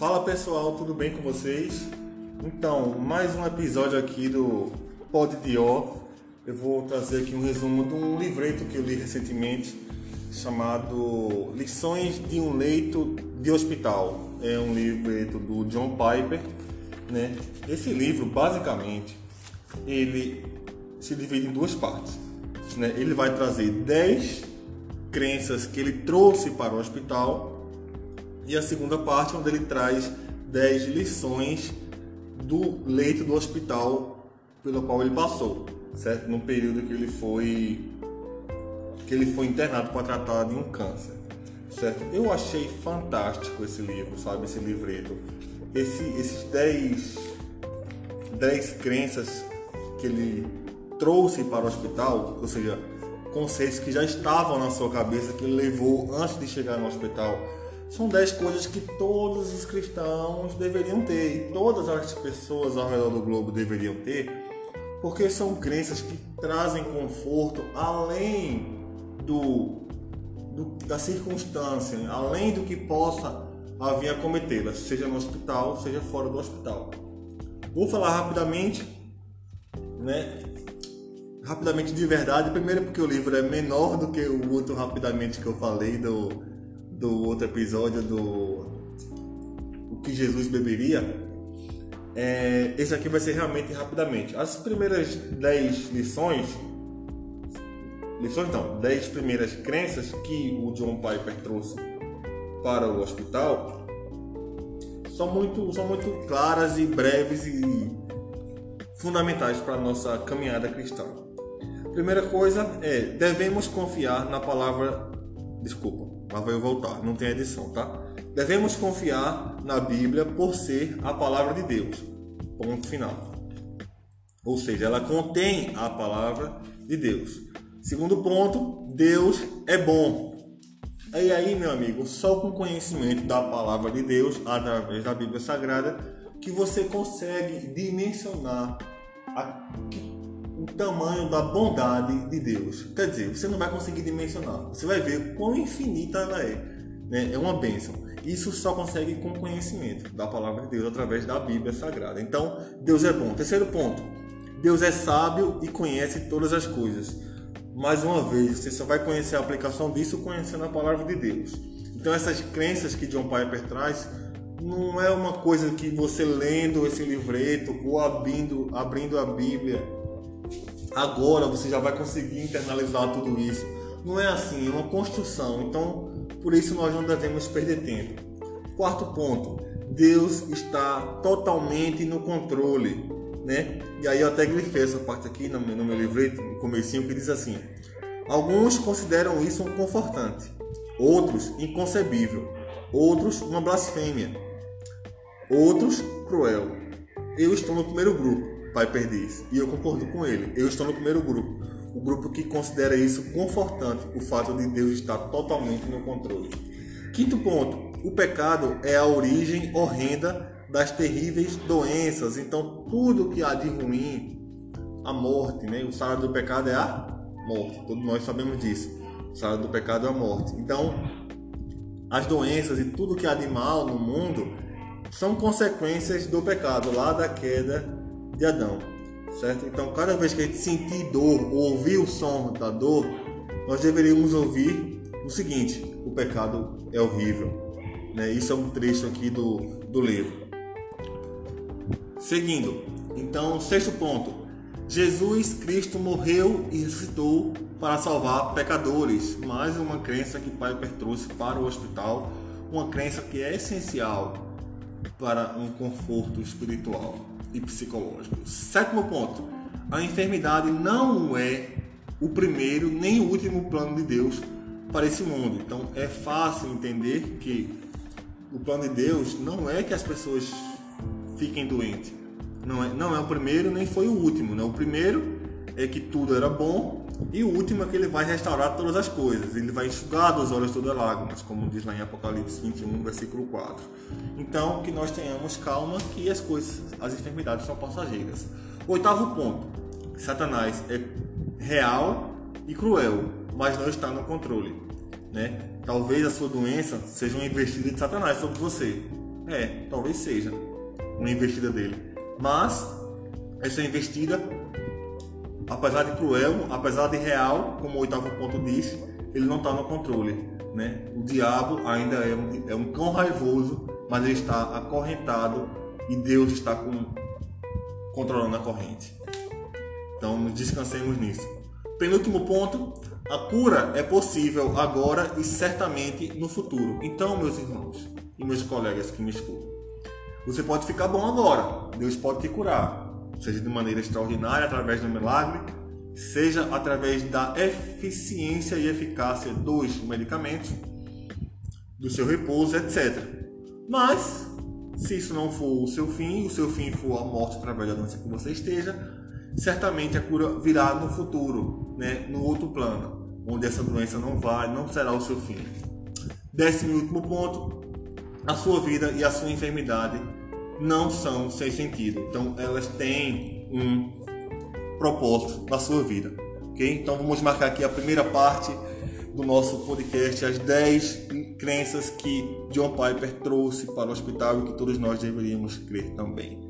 Fala pessoal, tudo bem com vocês? Então, mais um episódio aqui do Pod Dior. Eu vou trazer aqui um resumo de um livreto que eu li recentemente chamado Lições de um Leito de Hospital. É um livreto do John Piper, né? Esse livro, basicamente, ele se divide em duas partes. Né? Ele vai trazer 10 crenças que ele trouxe para o hospital e a segunda parte onde ele traz 10 lições do leito do hospital pelo qual ele passou, certo? No período que ele foi que ele foi internado para tratar de um câncer, certo? Eu achei fantástico esse livro, sabe, esse livreto. Esse, esses 10 10 crenças que ele trouxe para o hospital, ou seja, conceitos que já estavam na sua cabeça, que ele levou antes de chegar no hospital. São dez coisas que todos os cristãos deveriam ter e todas as pessoas ao redor do globo deveriam ter, porque são crenças que trazem conforto além do, do da circunstância, além do que possa vir a cometê-las, seja no hospital, seja fora do hospital. Vou falar rapidamente, né? rapidamente de verdade. Primeiro porque o livro é menor do que o outro rapidamente que eu falei do, do outro episódio do o que Jesus beberia. É, esse aqui vai ser realmente rapidamente. As primeiras 10 lições, lições não, 10 primeiras crenças que o John Piper trouxe para o hospital são muito, são muito claras e breves e fundamentais para a nossa caminhada cristã. Primeira coisa é, devemos confiar na palavra. Desculpa, mas vai voltar, não tem edição, tá? Devemos confiar na Bíblia por ser a palavra de Deus. Ponto final. Ou seja, ela contém a palavra de Deus. Segundo ponto, Deus é bom. E aí, meu amigo, só com conhecimento da palavra de Deus, através da Bíblia Sagrada, que você consegue dimensionar a tamanho da bondade de Deus. Quer dizer, você não vai conseguir dimensionar. Você vai ver quão infinita ela é. Né? É uma bênção. Isso só consegue com conhecimento da palavra de Deus através da Bíblia Sagrada. Então, Deus é bom. Terceiro ponto. Deus é sábio e conhece todas as coisas. Mais uma vez, você só vai conhecer a aplicação disso conhecendo a palavra de Deus. Então, essas crenças que John Piper traz não é uma coisa que você lendo esse livreto ou abrindo, abrindo a Bíblia agora você já vai conseguir internalizar tudo isso. Não é assim, é uma construção. Então, por isso nós não devemos perder tempo. Quarto ponto, Deus está totalmente no controle, né? E aí eu até grifei essa parte aqui no meu, no meu livreto, no comecinho, que diz assim: Alguns consideram isso um confortante, outros inconcebível, outros uma blasfêmia, outros cruel. Eu estou no primeiro grupo Piper diz, e eu concordo com ele. Eu estou no primeiro grupo, o grupo que considera isso confortante, o fato de Deus estar totalmente no controle. Quinto ponto: o pecado é a origem horrenda das terríveis doenças. Então, tudo que há de ruim, a morte, né? O salário do pecado é a morte. Todos nós sabemos disso. O salário do pecado é a morte. Então, as doenças e tudo que há de mal no mundo são consequências do pecado, lá da queda de Adão, certo? Então, cada vez que a gente sentir dor ou ouvir o som da dor, nós deveríamos ouvir o seguinte: o pecado é horrível. Né? Isso é um trecho aqui do, do livro. Seguindo, então, sexto ponto: Jesus Cristo morreu e ressuscitou para salvar pecadores. Mais uma crença que Piper trouxe para o hospital, uma crença que é essencial para um conforto espiritual e psicológico. Sétimo ponto: a enfermidade não é o primeiro nem o último plano de Deus para esse mundo. Então é fácil entender que o plano de Deus não é que as pessoas fiquem doentes. Não é, não é o primeiro nem foi o último. Né? O primeiro é que tudo era bom e o último é que ele vai restaurar todas as coisas. Ele vai enxugar dos olhos todas as lágrimas, como diz lá em Apocalipse 21, versículo 4. Então, que nós tenhamos calma que as coisas, as enfermidades são passageiras. Oitavo ponto. Satanás é real e cruel, mas não está no controle, né? Talvez a sua doença seja uma investida de Satanás sobre você. É, talvez seja uma investida dele. Mas essa investida, apesar de cruel, apesar de real, como o oitavo ponto diz, ele não está no controle. Né? O diabo ainda é um, é um cão raivoso, mas ele está acorrentado e Deus está com, controlando a corrente. Então descansemos nisso. Penúltimo ponto, a cura é possível agora e certamente no futuro. Então, meus irmãos e meus colegas que me escutam, você pode ficar bom agora. Deus pode te curar, seja de maneira extraordinária através do milagre, seja através da eficiência e eficácia dos medicamentos, do seu repouso, etc. Mas, se isso não for o seu fim, o seu fim for a morte através da doença que você esteja, certamente a cura virá no futuro, né, no outro plano, onde essa doença não vai, não será o seu fim. Décimo e último ponto, a sua vida e a sua enfermidade não são sem sentido. Então elas têm um propósito na sua vida. ok? Então vamos marcar aqui a primeira parte do nosso podcast, as 10 crenças que John Piper trouxe para o hospital e que todos nós deveríamos crer também.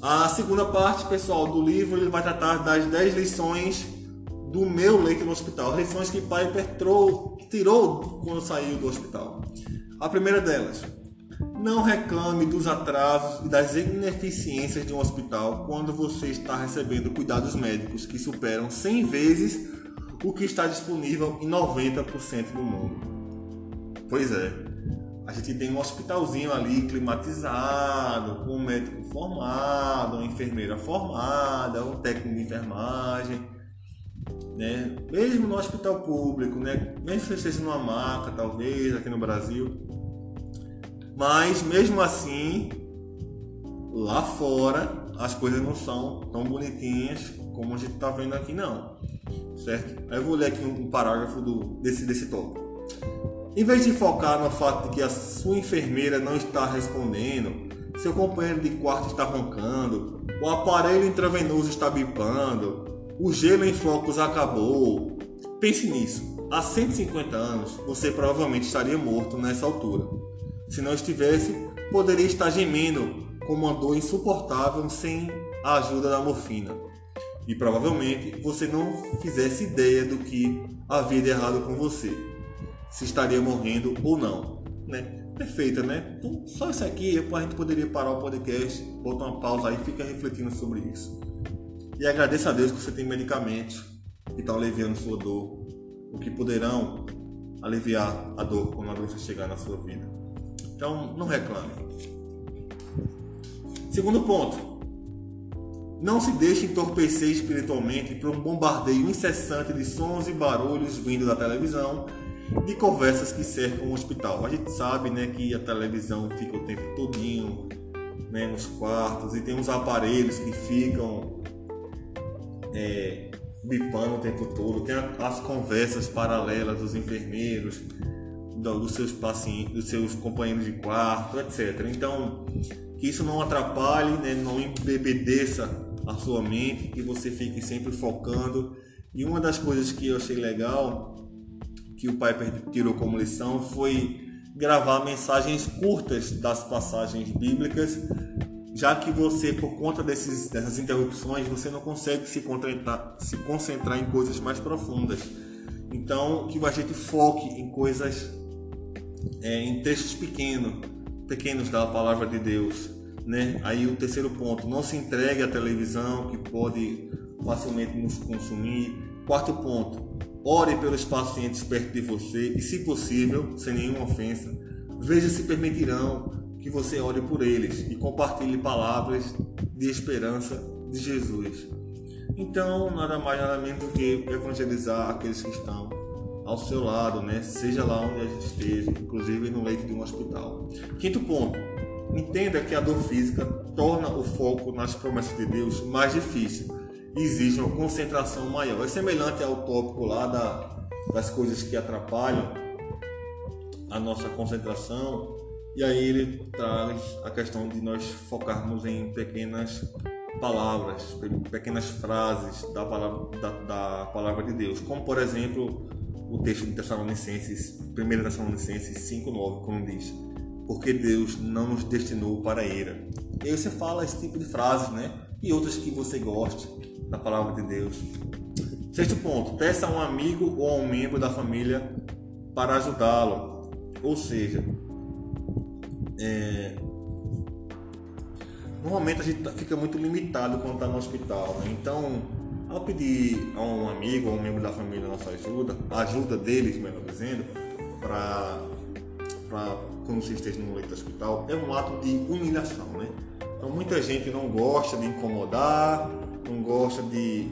A segunda parte, pessoal, do livro ele vai tratar das 10 lições do meu leito no hospital, lições que Piper trou, tirou quando saiu do hospital. A primeira delas, não reclame dos atrasos e das ineficiências de um hospital quando você está recebendo cuidados médicos que superam 100 vezes o que está disponível em 90% do mundo. Pois é, a gente tem um hospitalzinho ali climatizado, com um médico formado, uma enfermeira formada, um técnico de enfermagem, né? Mesmo no hospital público, né? Mesmo que esteja numa maca, talvez, aqui no Brasil. Mas mesmo assim, lá fora, as coisas não são tão bonitinhas como a gente está vendo aqui não. Certo? Aí eu vou ler aqui um parágrafo do, desse, desse tópico. Em vez de focar no fato de que a sua enfermeira não está respondendo, seu companheiro de quarto está roncando, o aparelho intravenoso está bipando, o gelo em flocos acabou. Pense nisso. Há 150 anos, você provavelmente estaria morto nessa altura. Se não estivesse, poderia estar gemendo com uma dor insuportável sem a ajuda da morfina. E provavelmente você não fizesse ideia do que havia de errado com você se estaria morrendo ou não, né? Perfeita, né? Então, só isso aqui, a gente poderia parar o podcast, botar uma pausa aí e fica refletindo sobre isso. E agradeça a Deus que você tem medicamentos que estão aliviando sua dor, o que poderão aliviar a dor quando a doença chegar na sua vida. Então, não reclame. Segundo ponto, não se deixe entorpecer espiritualmente por um bombardeio incessante de sons e barulhos vindo da televisão de conversas que cercam o hospital. A gente sabe né, que a televisão fica o tempo todinho né, nos quartos e tem uns aparelhos que ficam é, bipando o tempo todo, tem as conversas paralelas dos enfermeiros, dos seus pacientes, dos seus companheiros de quarto, etc. Então, que isso não atrapalhe, né, não embebedeça a sua mente, que você fique sempre focando. E uma das coisas que eu achei legal que o Piper tirou como lição foi gravar mensagens curtas das passagens bíblicas, já que você, por conta desses, dessas interrupções, você não consegue se concentrar, se concentrar em coisas mais profundas. Então, que a gente foque em coisas, é, em textos pequenos, pequenos da palavra de Deus. Né? Aí o terceiro ponto, não se entregue à televisão que pode facilmente nos consumir. Quarto ponto, Ore pelos pacientes perto de você e, se possível, sem nenhuma ofensa, veja se permitirão que você ore por eles e compartilhe palavras de esperança de Jesus. Então, nada mais nada menos do que evangelizar aqueles que estão ao seu lado, né? Seja lá onde a gente esteja, inclusive no leito de um hospital. Quinto ponto: entenda que a dor física torna o foco nas promessas de Deus mais difícil exige uma concentração maior. É semelhante ao tópico lá da, das coisas que atrapalham a nossa concentração. E aí ele traz a questão de nós focarmos em pequenas palavras, pequenas frases da palavra, da, da palavra de Deus, como por exemplo o texto de Tessalonicenses, 1 Tessalonicenses 5,9, como diz, porque Deus não nos destinou para a ira. E aí você fala esse tipo de frases, né? E outras que você goste da palavra de Deus. Sexto ponto, peça a um amigo ou a um membro da família para ajudá-lo. Ou seja, é... normalmente a gente tá, fica muito limitado quando está no hospital. Né? Então, ao pedir a um amigo ou um membro da família nossa ajuda, a ajuda deles, melhor dizendo, para quando você esteja no leito do hospital, é um ato de humilhação. Né? Então, muita gente não gosta de incomodar, não gosta de,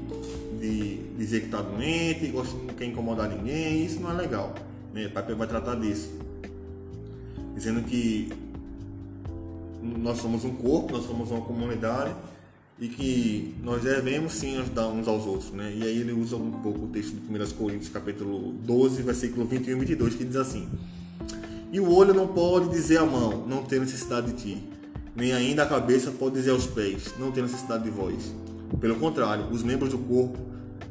de dizer que está doente, gosta, não quer incomodar ninguém, isso não é legal. Né? O Pai vai tratar disso. Dizendo que nós somos um corpo, nós somos uma comunidade e que nós devemos sim ajudar uns aos outros, né? E aí ele usa um pouco o texto de 1 Coríntios, capítulo 12, versículo 21 e 22, que diz assim: E o olho não pode dizer à mão, não tem necessidade de ti, nem ainda a cabeça pode dizer aos pés, não tem necessidade de vós. Pelo contrário, os membros do corpo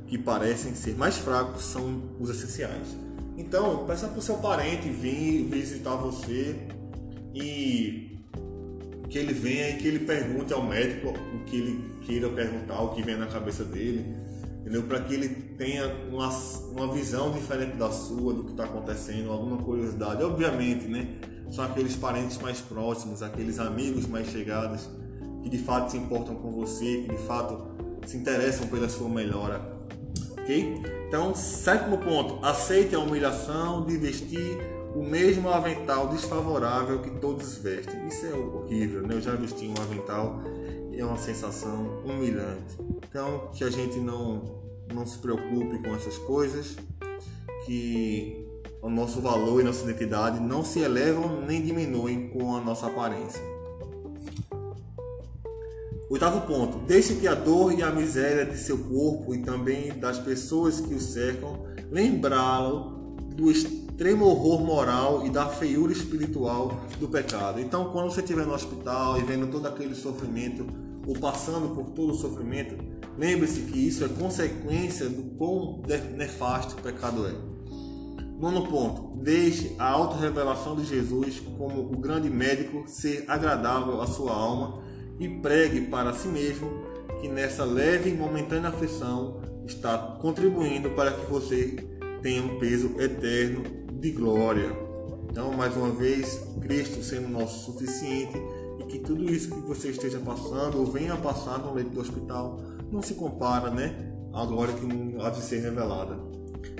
que parecem ser mais fracos são os essenciais. Então, peça para o seu parente vir visitar você e que ele venha e que ele pergunte ao médico o que ele queira perguntar, o que vem na cabeça dele, entendeu? Para que ele tenha uma, uma visão diferente da sua, do que está acontecendo, alguma curiosidade. Obviamente, né? São aqueles parentes mais próximos, aqueles amigos mais chegados que de fato se importam com você, que de fato se interessam pela sua melhora. Ok? Então, sétimo ponto: aceite a humilhação de vestir o mesmo avental desfavorável que todos vestem. Isso é horrível, né? Eu já vesti um avental e é uma sensação humilhante. Então, que a gente não, não se preocupe com essas coisas, que o nosso valor e nossa identidade não se elevam nem diminuem com a nossa aparência. Oitavo ponto: deixe que a dor e a miséria de seu corpo e também das pessoas que o cercam lembrá-lo do extremo horror moral e da feiura espiritual do pecado. Então, quando você estiver no hospital e vendo todo aquele sofrimento ou passando por todo o sofrimento, lembre-se que isso é consequência do quão nefasto o pecado é. Nono ponto: deixe a autorrevelação de Jesus como o grande médico ser agradável à sua alma e pregue para si mesmo que nessa leve e momentânea aflição está contribuindo para que você tenha um peso eterno de glória. Então, mais uma vez, Cristo sendo nosso suficiente e que tudo isso que você esteja passando ou venha passar no leito do hospital não se compara, né, à glória que há de ser revelada.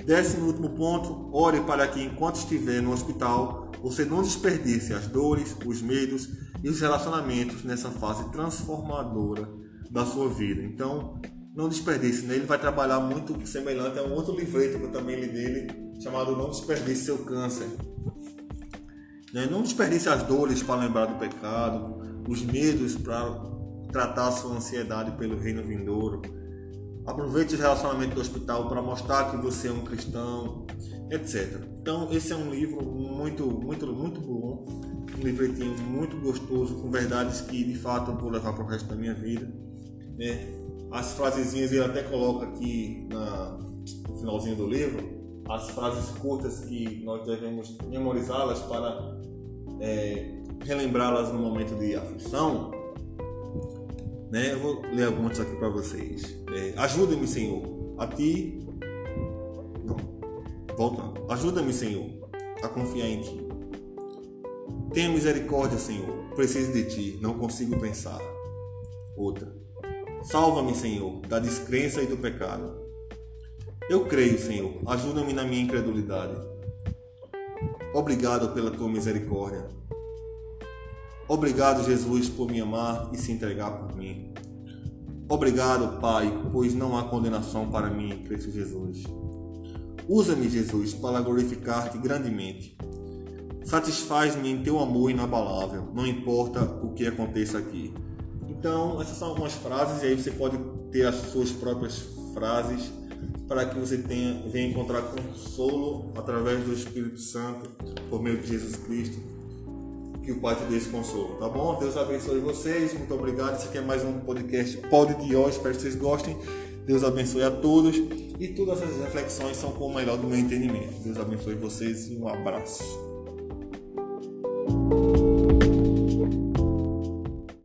Décimo último ponto, ore para que enquanto estiver no hospital, você não desperdice as dores, os medos e os relacionamentos nessa fase transformadora da sua vida. Então, não desperdice, né? Ele vai trabalhar muito semelhante a um outro livreto que eu também li dele, chamado Não Desperdice Seu Câncer. Né? Não desperdice as dores para lembrar do pecado, os medos para tratar sua ansiedade pelo reino vindouro. Aproveite o relacionamento do hospital para mostrar que você é um cristão, etc. Então, esse é um livro muito, muito, muito bom um livretinho muito gostoso, com verdades que de fato eu vou levar para o resto da minha vida. Né? As frasezinhas ele até coloca aqui na, no finalzinho do livro, as frases curtas que nós devemos memorizá-las para é, relembrá-las no momento de aflição. Né? Eu vou ler algumas aqui para vocês. É, Ajuda-me, Senhor, a ti. Não, voltando. Ajuda-me, Senhor, a confiar em ti. Tenha misericórdia, Senhor. Preciso de ti, não consigo pensar. Outra. Salva-me, Senhor, da descrença e do pecado. Eu creio, Senhor. Ajuda-me na minha incredulidade. Obrigado pela tua misericórdia. Obrigado, Jesus, por me amar e se entregar por mim. Obrigado, Pai, pois não há condenação para mim em Cristo Jesus. Usa-me, Jesus, para glorificar-te grandemente Satisfaz-me em teu amor inabalável, não importa o que aconteça aqui. Então, essas são algumas frases, e aí você pode ter as suas próprias frases para que você tenha, venha encontrar consolo através do Espírito Santo, por meio de Jesus Cristo. Que o Pai te dê esse consolo, tá bom? Deus abençoe vocês, muito obrigado. Esse aqui é mais um podcast Pod de hoje, espero que vocês gostem. Deus abençoe a todos. E todas essas reflexões são com o melhor do meu entendimento. Deus abençoe vocês e um abraço.